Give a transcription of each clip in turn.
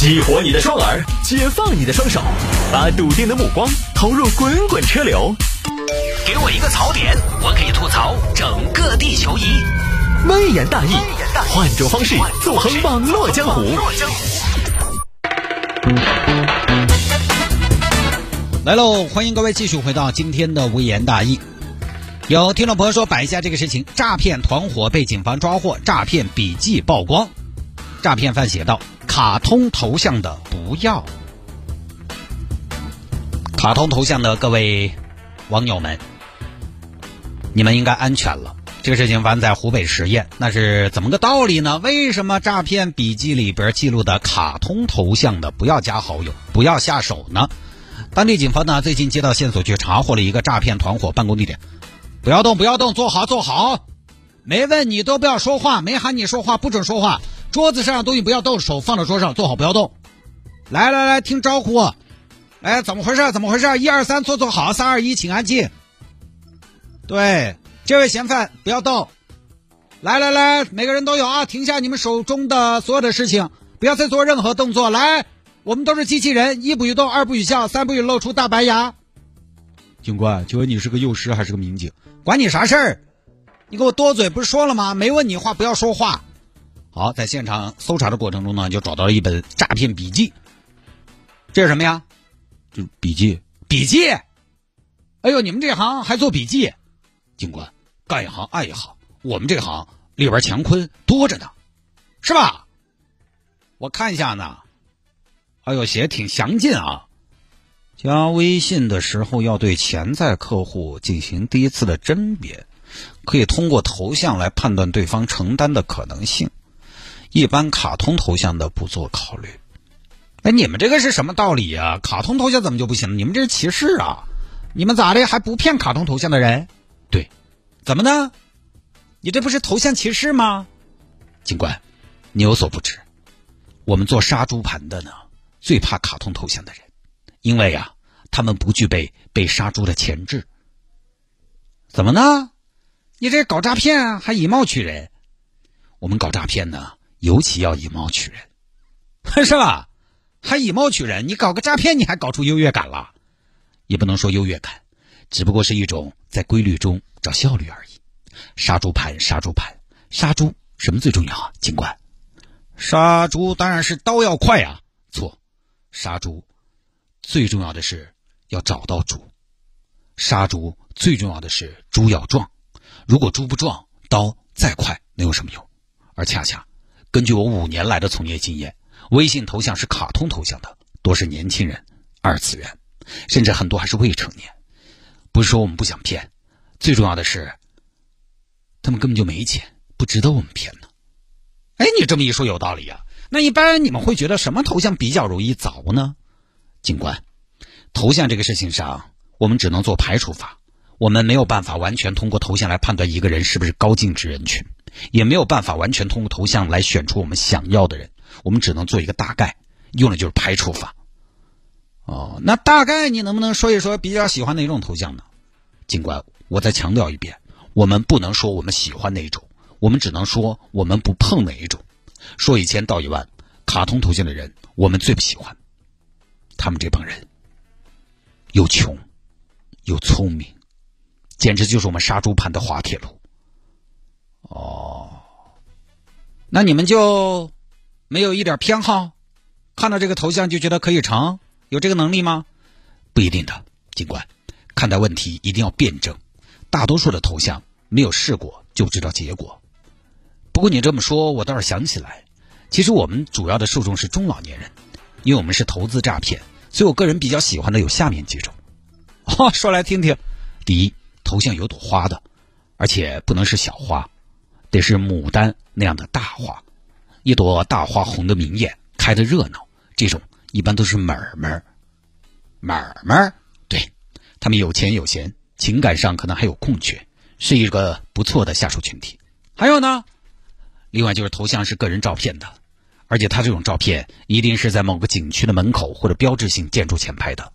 激活你的双耳，解放你的双手，把笃定的目光投入滚滚车流。给我一个槽点，我可以吐槽整个地球仪。微言大义，换种方式纵横网络江湖。来喽，欢迎各位继续回到今天的微言大义。有听众朋友说摆一下这个事情：诈骗团伙被警方抓获，诈骗笔记曝光。诈骗犯写道：“卡通头像的不要。”卡通头像的各位网友们，你们应该安全了。这个事情发生在湖北十堰，那是怎么个道理呢？为什么诈骗笔记里边记录的卡通头像的不要加好友，不要下手呢？当地警方呢最近接到线索，去查获了一个诈骗团伙办公地点。不要动，不要动，坐好，坐好。没问你都不要说话，没喊你说话不准说话。桌子上的东西不要动，手放到桌上，坐好，不要动。来来来，听招呼。哎，怎么回事？怎么回事？一二三，坐坐好。三二一，请安静。对，这位嫌犯不要动。来来来，每个人都有啊，停下你们手中的所有的事情，不要再做任何动作。来，我们都是机器人，一不许动，二不许笑，三不许露出大白牙。警官，请问你是个幼师还是个民警？管你啥事儿？你给我多嘴，不是说了吗？没问你话，不要说话。好，在现场搜查的过程中呢，就找到了一本诈骗笔记。这是什么呀？就笔记，笔记。哎呦，你们这行还做笔记？警官，干一行爱一行，我们这行里边乾坤多着呢，是吧？我看一下呢。哎呦，写的挺详尽啊。加微信的时候要对潜在客户进行第一次的甄别，可以通过头像来判断对方承担的可能性。一般卡通头像的不做考虑。哎，你们这个是什么道理呀？卡通头像怎么就不行？你们这是歧视啊！你们咋的还不骗卡通头像的人？对，怎么呢？你这不是头像歧视吗？警官，你有所不知，我们做杀猪盘的呢，最怕卡通头像的人。因为啊，他们不具备被杀猪的潜质。怎么呢？你这搞诈骗还以貌取人？我们搞诈骗呢，尤其要以貌取人，是吧？还以貌取人？你搞个诈骗，你还搞出优越感了？也不能说优越感，只不过是一种在规律中找效率而已。杀猪盘，杀猪盘，杀猪什么最重要啊？警官，杀猪当然是刀要快啊！错，杀猪。最重要的是要找到猪，杀猪最重要的是猪要壮，如果猪不壮，刀再快能有什么用？而恰恰根据我五年来的从业经验，微信头像是卡通头像的多是年轻人，二次元，甚至很多还是未成年。不是说我们不想骗，最重要的是他们根本就没钱，不值得我们骗呢。哎，你这么一说有道理啊。那一般你们会觉得什么头像比较容易凿呢？警官，头像这个事情上，我们只能做排除法。我们没有办法完全通过头像来判断一个人是不是高净值人群，也没有办法完全通过头像来选出我们想要的人。我们只能做一个大概，用的就是排除法。哦，那大概你能不能说一说比较喜欢哪种头像呢？警官，我再强调一遍，我们不能说我们喜欢哪一种，我们只能说我们不碰哪一种。说一千道一万，卡通头像的人，我们最不喜欢。他们这帮人又穷又聪明，简直就是我们杀猪盘的滑铁卢。哦，那你们就没有一点偏好？看到这个头像就觉得可以成？有这个能力吗？不一定的，警官，看待问题一定要辩证。大多数的头像没有试过就知道结果。不过你这么说，我倒是想起来，其实我们主要的受众是中老年人，因为我们是投资诈骗。所以我个人比较喜欢的有下面几种，哦，说来听听。第一，头像有朵花的，而且不能是小花，得是牡丹那样的大花，一朵大花红的明艳，开的热闹。这种一般都是买儿买儿，妹儿们儿，对他们有钱有闲，情感上可能还有空缺，是一个不错的下手群体。还有呢，另外就是头像是个人照片的。而且他这种照片一定是在某个景区的门口或者标志性建筑前拍的。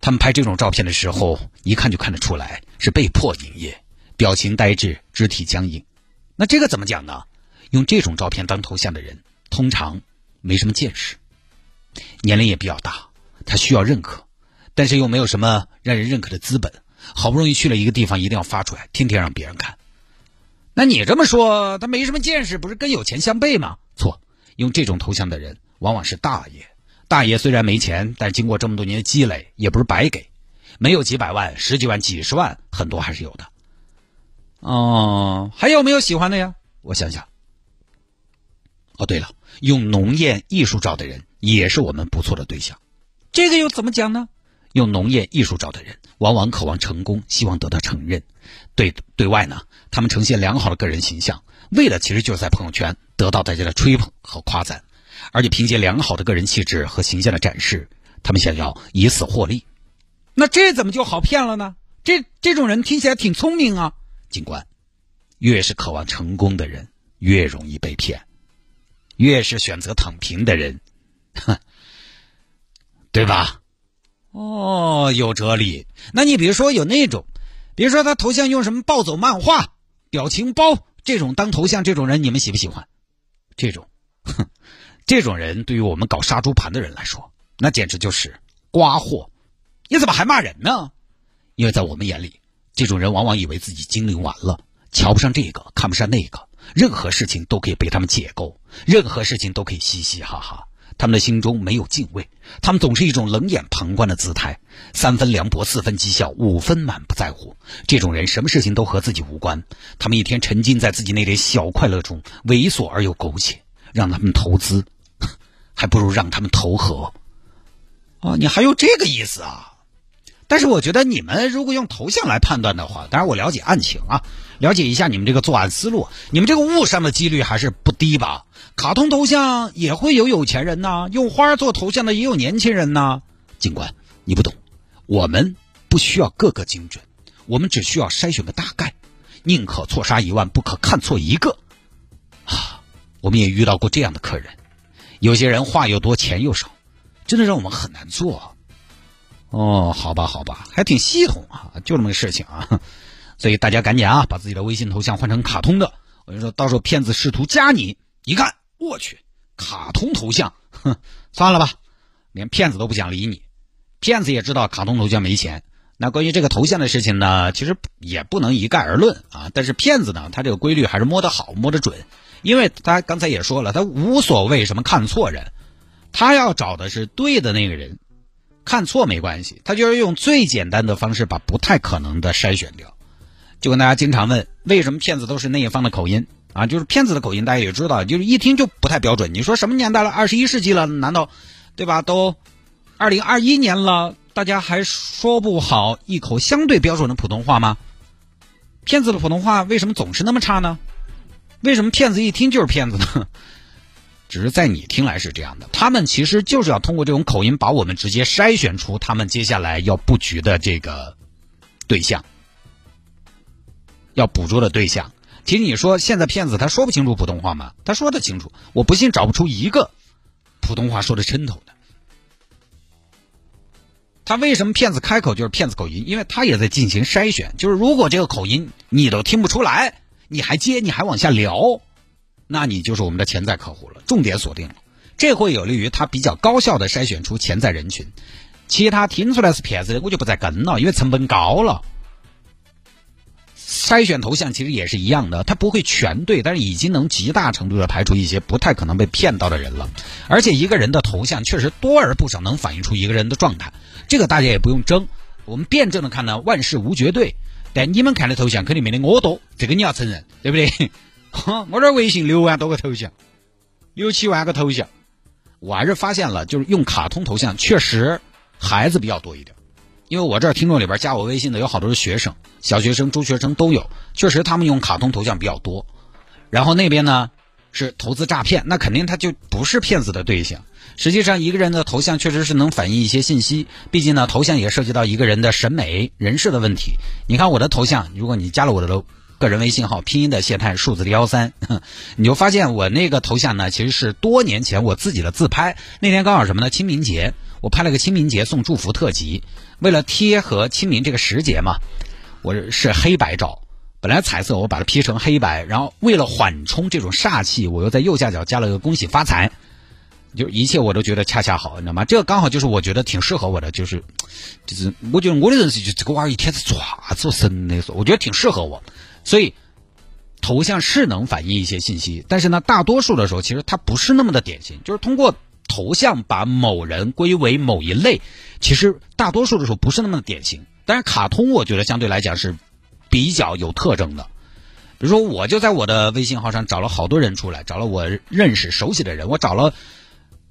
他们拍这种照片的时候，一看就看得出来是被迫营业，表情呆滞，肢体僵硬。那这个怎么讲呢？用这种照片当头像的人，通常没什么见识，年龄也比较大，他需要认可，但是又没有什么让人认可的资本。好不容易去了一个地方，一定要发出来，天天让别人看。那你这么说，他没什么见识，不是跟有钱相悖吗？错，用这种头像的人往往是大爷。大爷虽然没钱，但经过这么多年的积累，也不是白给。没有几百万、十几万、几十万，很多还是有的。哦，还有没有喜欢的呀？我想想。哦，对了，用浓艳艺术照的人也是我们不错的对象。这个又怎么讲呢？用浓艳艺术照的人，往往渴望成功，希望得到承认。对对外呢，他们呈现良好的个人形象，为的其实就是在朋友圈得到大家的吹捧和夸赞。而且凭借良好的个人气质和形象的展示，他们想要以此获利。那这怎么就好骗了呢？这这种人听起来挺聪明啊。警官，越是渴望成功的人，越容易被骗；越是选择躺平的人，哼，对吧？哦，有哲理。那你比如说有那种，比如说他头像用什么暴走漫画、表情包这种当头像，这种人你们喜不喜欢？这种，哼，这种人对于我们搞杀猪盘的人来说，那简直就是瓜货。你怎么还骂人呢？因为在我们眼里，这种人往往以为自己精灵完了，瞧不上这个，看不上那个，任何事情都可以被他们解构，任何事情都可以嘻嘻哈哈。他们的心中没有敬畏，他们总是一种冷眼旁观的姿态，三分凉薄，四分讥笑，五分满不在乎。这种人什么事情都和自己无关，他们一天沉浸在自己那点小快乐中，猥琐而又苟且。让他们投资，还不如让他们投河。啊，你还有这个意思啊？但是我觉得你们如果用头像来判断的话，当然我了解案情啊，了解一下你们这个作案思路，你们这个误伤的几率还是不低吧？卡通头像也会有有钱人呐，用花做头像的也有年轻人呐。警官，你不懂，我们不需要个个精准，我们只需要筛选个大概，宁可错杀一万，不可看错一个。啊，我们也遇到过这样的客人，有些人话又多，钱又少，真的让我们很难做。哦，好吧，好吧，还挺系统啊，就这么个事情啊。所以大家赶紧啊，把自己的微信头像换成卡通的。我跟你说，到时候骗子试图加你，一看。我去，卡通头像，哼，算了吧，连骗子都不想理你。骗子也知道卡通头像没钱。那关于这个头像的事情呢，其实也不能一概而论啊。但是骗子呢，他这个规律还是摸得好，摸得准。因为他刚才也说了，他无所谓什么看错人，他要找的是对的那个人，看错没关系，他就是用最简单的方式把不太可能的筛选掉。就跟大家经常问，为什么骗子都是那一方的口音？啊，就是骗子的口音，大家也知道，就是一听就不太标准。你说什么年代了？二十一世纪了，难道，对吧？都二零二一年了，大家还说不好一口相对标准的普通话吗？骗子的普通话为什么总是那么差呢？为什么骗子一听就是骗子呢？只是在你听来是这样的，他们其实就是要通过这种口音，把我们直接筛选出他们接下来要布局的这个对象，要捕捉的对象。其实你说现在骗子他说不清楚普通话吗？他说的清楚，我不信找不出一个普通话说的抻头的。他为什么骗子开口就是骗子口音？因为他也在进行筛选，就是如果这个口音你都听不出来，你还接你还往下聊，那你就是我们的潜在客户了，重点锁定了，这会有利于他比较高效的筛选出潜在人群。其他听出来是骗子的，我就不再跟了，因为成本高了。筛选头像其实也是一样的，它不会全对，但是已经能极大程度的排除一些不太可能被骗到的人了。而且一个人的头像确实多而不少，能反映出一个人的状态，这个大家也不用争。我们辩证的看呢，万事无绝对。但你们看的头像肯定没得我多，这个你要承认，对不对？我这微信六万多个头像，六七万个头像，我还是发现了，就是用卡通头像确实孩子比较多一点。因为我这听众里边加我微信的有好多是学生，小学生、中学生都有，确实他们用卡通头像比较多。然后那边呢是投资诈骗，那肯定他就不是骗子的对象。实际上一个人的头像确实是能反映一些信息，毕竟呢头像也涉及到一个人的审美、人设的问题。你看我的头像，如果你加了我的个人微信号，拼音的谢探，数字的幺三，你就发现我那个头像呢其实是多年前我自己的自拍。那天刚好什么呢？清明节，我拍了个清明节送祝福特辑。为了贴合清明这个时节嘛，我是黑白照。本来彩色，我把它 P 成黑白，然后为了缓冲这种煞气，我又在右下角加了个恭喜发财。就一切我都觉得恰恰好，你知道吗？这个刚好就是我觉得挺适合我的，就是就是我觉得我的人生就这个娃儿一天在做啥子神的说，我觉得挺适合我，所以头像是能反映一些信息，但是呢，大多数的时候其实它不是那么的典型，就是通过头像把某人归为某一类，其实大多数的时候不是那么的典型。但是卡通我觉得相对来讲是比较有特征的。比如说，我就在我的微信号上找了好多人出来，找了我认识、熟悉的人，我找了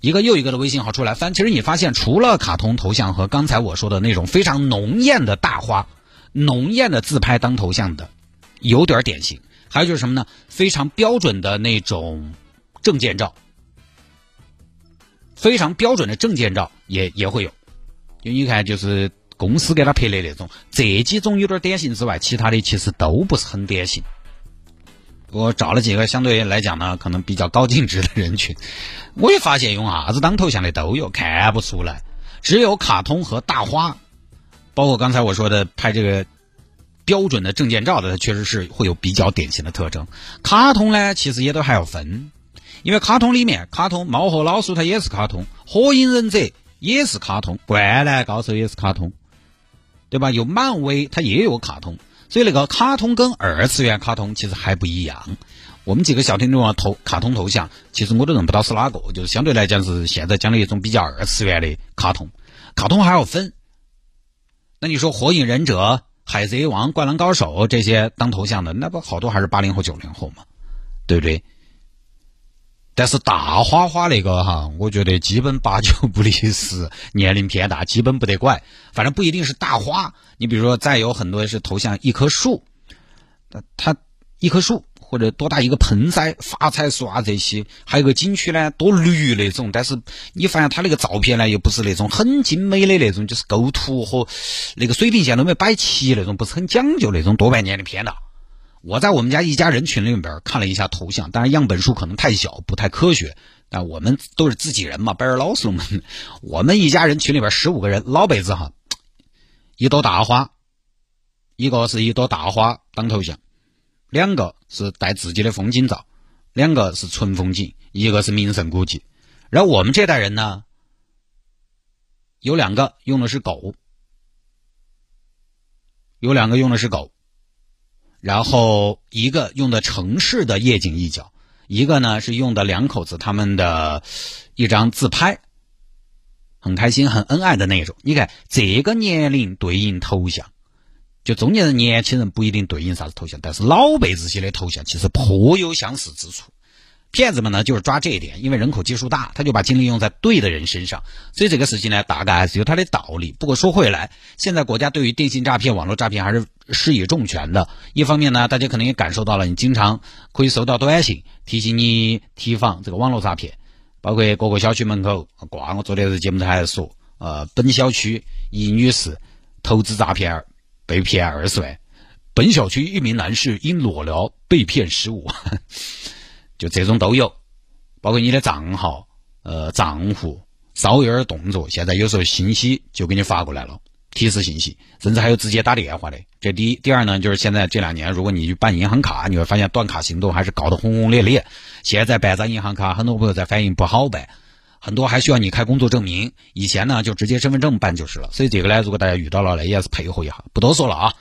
一个又一个的微信号出来翻。其实你发现，除了卡通头像和刚才我说的那种非常浓艳的大花、浓艳的自拍当头像的，有点典型。还有就是什么呢？非常标准的那种证件照，非常标准的证件照也也会有。就你看，就是公司给他拍的那种，这几种有点典型之外，其他的其实都不是很典型。我找了几个相对来讲呢，可能比较高净值的人群，我也发现用啥子当头像的都有，看不出来。只有卡通和大花，包括刚才我说的拍这个标准的证件照的，它确实是会有比较典型的特征。卡通呢，其实也都还要分，因为卡通里面，卡通猫和老鼠它也是卡通，火影忍者也是卡通，灌篮高手也是卡通，对吧？有漫威它也有卡通。所以那个卡通跟二次元卡通其实还不一样。我们几个小听众啊，头卡通头像，其实我都认不到是哪个，就是相对来讲是现在讲的一种比较二次元的卡通。卡通还要分。那你说《火影忍者》《海贼王》《灌篮高手》这些当头像的，那不好多还是八零后、九零后嘛，对不对？但是大花花那个哈，我觉得基本八九不离十，年龄偏大，基本不得怪。反正不一定是大花，你比如说再有很多是头像一棵树，他一棵树或者多大一个盆栽，发财树啊这些，还有个景区呢多绿那种。但是你发现他那个照片呢，又不是那种很精美的那种，就是构图和那个水平线都没摆齐那种，不是很讲究那种，多半年龄偏大。我在我们家一家人群里边看了一下头像，当然样本数可能太小，不太科学。但我们都是自己人嘛，白儿老师们。我们一家人群里边十五个人，老辈子哈，一朵大花，一个是一朵大花当头像，两个是带自己的风景照，两个是纯风景，一个是名胜古迹。然后我们这代人呢，有两个用的是狗，有两个用的是狗。然后一个用的城市的夜景一角，一个呢是用的两口子他们的一张自拍，很开心很恩爱的那种。你看这个年龄对应头像，就中年人年轻人不一定对应啥子头像，但是老辈子些的头像其实颇有相似之处。骗子们呢，就是抓这一点，因为人口基数大，他就把精力用在对的人身上，所以这个事情呢，大概还是有它的道理。不过说回来，现在国家对于电信诈骗、网络诈骗还是施以重拳的。一方面呢，大家可能也感受到了，你经常可以收到短信提醒你提防这个网络诈骗，包括各个小区门口挂，我昨天在节目上还在说，呃，本小区一女士投资诈骗被骗二十万，本小区一名男士因裸聊被骗十五万。就这种都有，包括你的账号、呃账户，稍微有点动作，现在有时候信息就给你发过来了，提示信息，甚至还有直接打电话的。这第一，第二呢，就是现在这两年，如果你去办银行卡，你会发现断卡行动还是搞得轰轰烈烈。现在办张银行卡，很多朋友在反映不好办，很多还需要你开工作证明，以前呢就直接身份证办就是了。所以这个呢，如果大家遇到了呢，也是配合一下，不多说了啊。